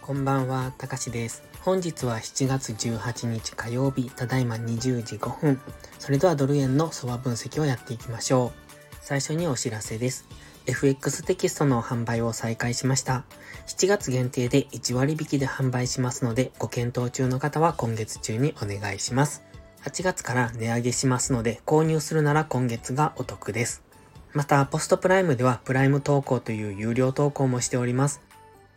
こんばんは、たかしです。本日は7月18日火曜日、ただいま20時5分。それではドル円の相場分析をやっていきましょう。最初にお知らせです。FX テキストの販売を再開しました。7月限定で1割引きで販売しますので、ご検討中の方は今月中にお願いします。8月から値上げしますので、購入するなら今月がお得です。また、ポストプライムではプライム投稿という有料投稿もしております。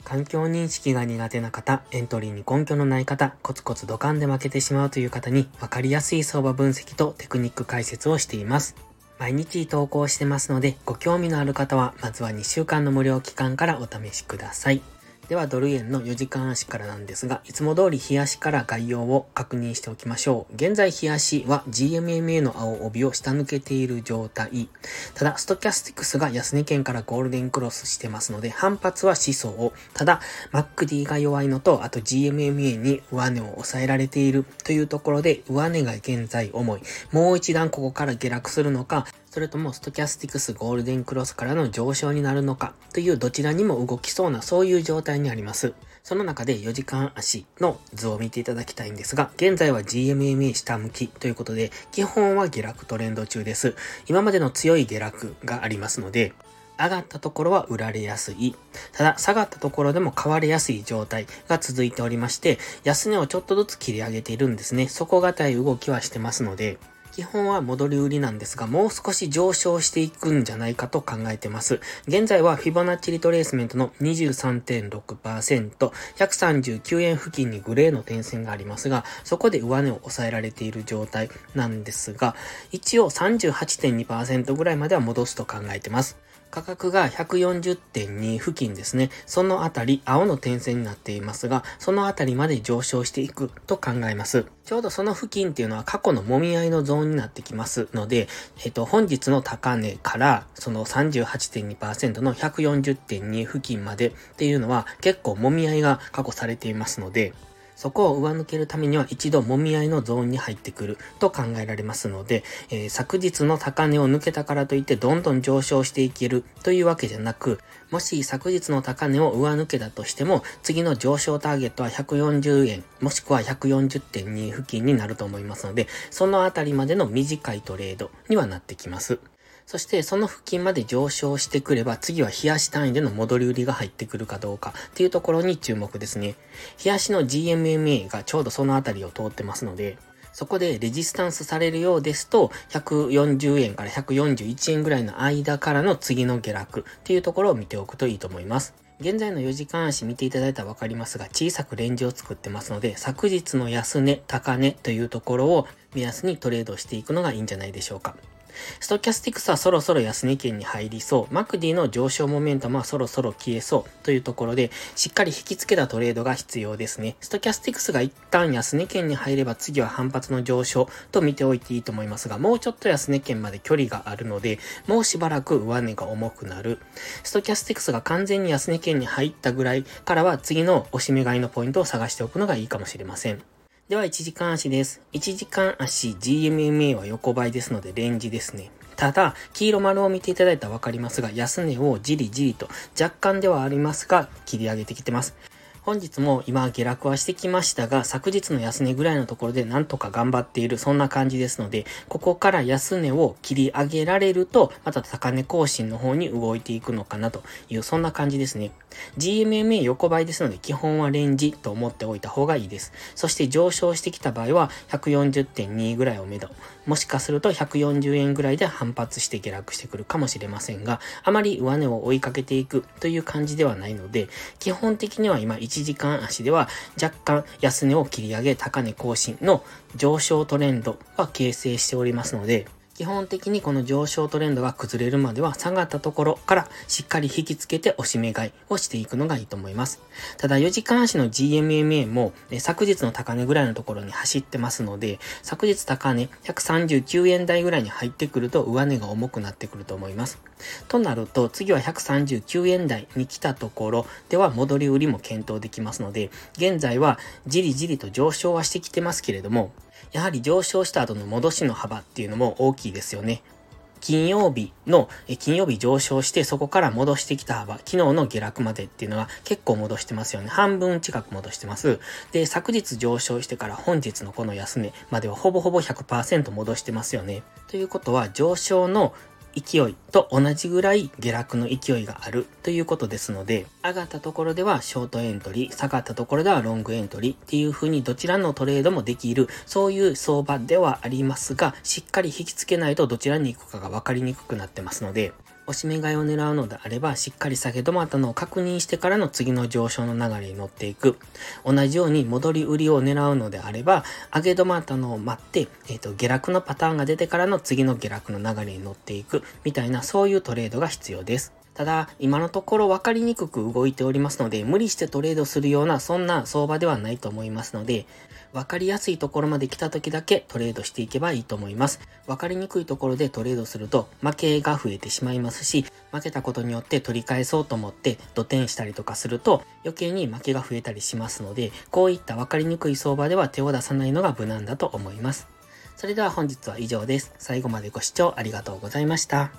環境認識が苦手な方、エントリーに根拠のない方、コツコツドカンで負けてしまうという方にわかりやすい相場分析とテクニック解説をしています。毎日投稿してますので、ご興味のある方は、まずは2週間の無料期間からお試しください。ではドル円の4時間足からなんですが、いつも通り日足から概要を確認しておきましょう。現在日足は GMMA の青帯を下抜けている状態。ただ、ストキャスティクスが安値圏からゴールデンクロスしてますので、反発はしそう。ただ、 MACD が弱いのと、あと GMMA に上値を抑えられているというところで、上値が現在重い。もう一段ここから下落するのか、それともストキャスティクスゴールデンクロスからの上昇になるのかというどちらにも動きそうなそういう状態にあります。その中で4時間足の図を見ていただきたいんですが、現在は GMMA 下向きということで、基本は下落トレンド中です。今までの強い下落がありますので、上がったところは売られやすい。ただ、下がったところでも買われやすい状態が続いておりまして、安値をちょっとずつ切り上げているんですね。底堅い動きはしてますので、基本は戻り売りなんですが、もう少し上昇していくんじゃないかと考えてます。現在はフィボナッチリトレースメントの23.6%、139円付近にグレーの点線がありますが、そこで上値を抑えられている状態なんですが、一応38.2%ぐらいまでは戻すと考えてます。価格が140.2付近ですね。そのあたり、青の点線になっていますが、そのあたりまで上昇していくと考えます。ちょうどその付近っていうのは過去の揉み合いのゾーンになってきますので、えっと、本日の高値から、その38.2%の140.2付近までっていうのは結構揉み合いが過去されていますので、そこを上抜けるためには一度もみ合いのゾーンに入ってくると考えられますので、えー、昨日の高値を抜けたからといってどんどん上昇していけるというわけじゃなく、もし昨日の高値を上抜けたとしても、次の上昇ターゲットは140円、もしくは140.2付近になると思いますので、そのあたりまでの短いトレードにはなってきます。そしてその付近まで上昇してくれば次は冷やし単位での戻り売りが入ってくるかどうかっていうところに注目ですね。日足の GMMA がちょうどそのあたりを通ってますので、そこでレジスタンスされるようですと、140円から141円ぐらいの間からの次の下落っていうところを見ておくといいと思います。現在の4時間足見ていただいたらわかりますが、小さくレンジを作ってますので、昨日の安値、高値というところを目安にトレードしていくのがいいんじゃないでしょうか。ストキャスティクスはそろそろ安値圏に入りそう。 MACD の上昇モメンタムはそろそろ消えそうというところで、しっかり引き付けたトレードが必要ですね。ストキャスティクスが一旦安値圏に入れば次は反発の上昇と見ておいていいと思いますが、もうちょっと安値圏まで距離があるので、もうしばらく上値が重くなる。ストキャスティクスが完全に安値圏に入ったぐらいからは次の押し目買いのポイントを探しておくのがいいかもしれません。では、1時間足です。1時間足 GMMA は横ばいですので、レンジですね。ただ、黄色丸を見ていただいたらわかりますが、安値をじりじりと若干ではありますが、切り上げてきてます。本日も今下落はしてきましたが、昨日の安値ぐらいのところでなんとか頑張っている、そんな感じですので、ここから安値を切り上げられると、また高値更新の方に動いていくのかなという、そんな感じですね。GMMA 横ばいですので、基本はレンジと思っておいた方がいいです。そして上昇してきた場合は、140.2ぐらいをめど、もしかすると140円ぐらいで反発して下落してくるかもしれませんが、あまり上値を追いかけていくという感じではないので、基本的には今1 1時間足では若干安値を切り上げ高値更新の上昇トレンドは形成しておりますので、基本的にこの上昇トレンドが崩れるまでは下がったところからしっかり引きつけて押し目買いをしていくのがいいと思います。ただ4時間足の GMMA も、昨日の高値ぐらいのところに走ってますので、昨日高値139円台ぐらいに入ってくると上値が重くなってくると思います。となると次は139円台に来たところでは戻り売りも検討できますので、現在はじりじりと上昇はしてきてますけれども、やはり上昇した後の戻しの幅っていうのも大きいですよね。金曜日の、金曜日上昇してそこから戻してきた幅、昨日の下落までっていうのは結構戻してますよね。半分近く戻してます。で、昨日上昇してから本日のこの安値まではほぼほぼ100%戻してますよね。ということは上昇の勢いと同じぐらい下落の勢いがあるということですので、上がったところではショートエントリー、下がったところではロングエントリーっていう風にどちらのトレードもできる、そういう相場ではありますが、しっかり引き付けないとどちらに行くかが分かりにくくなってますので、おしめ買いを狙うのであれば、しっかり下げ止まったのを確認してからの次の上昇の流れに乗っていく。同じように戻り売りを狙うのであれば、上げ止まったのを待って、えっ、ー、と、下落のパターンが出てからの次の下落の流れに乗っていく、みたいなそういうトレードが必要です。ただ、今のところ分かりにくく動いておりますので、無理してトレードするような、そんな相場ではないと思いますので、分かりやすいところまで来た時だけトレードしていけばいいと思います。分かりにくいところでトレードすると、負けが増えてしまいますし、負けたことによって取り返そうと思って土点したりとかすると、余計に負けが増えたりしますので、こういった分かりにくい相場では手を出さないのが無難だと思います。それでは本日は以上です。最後までご視聴ありがとうございました。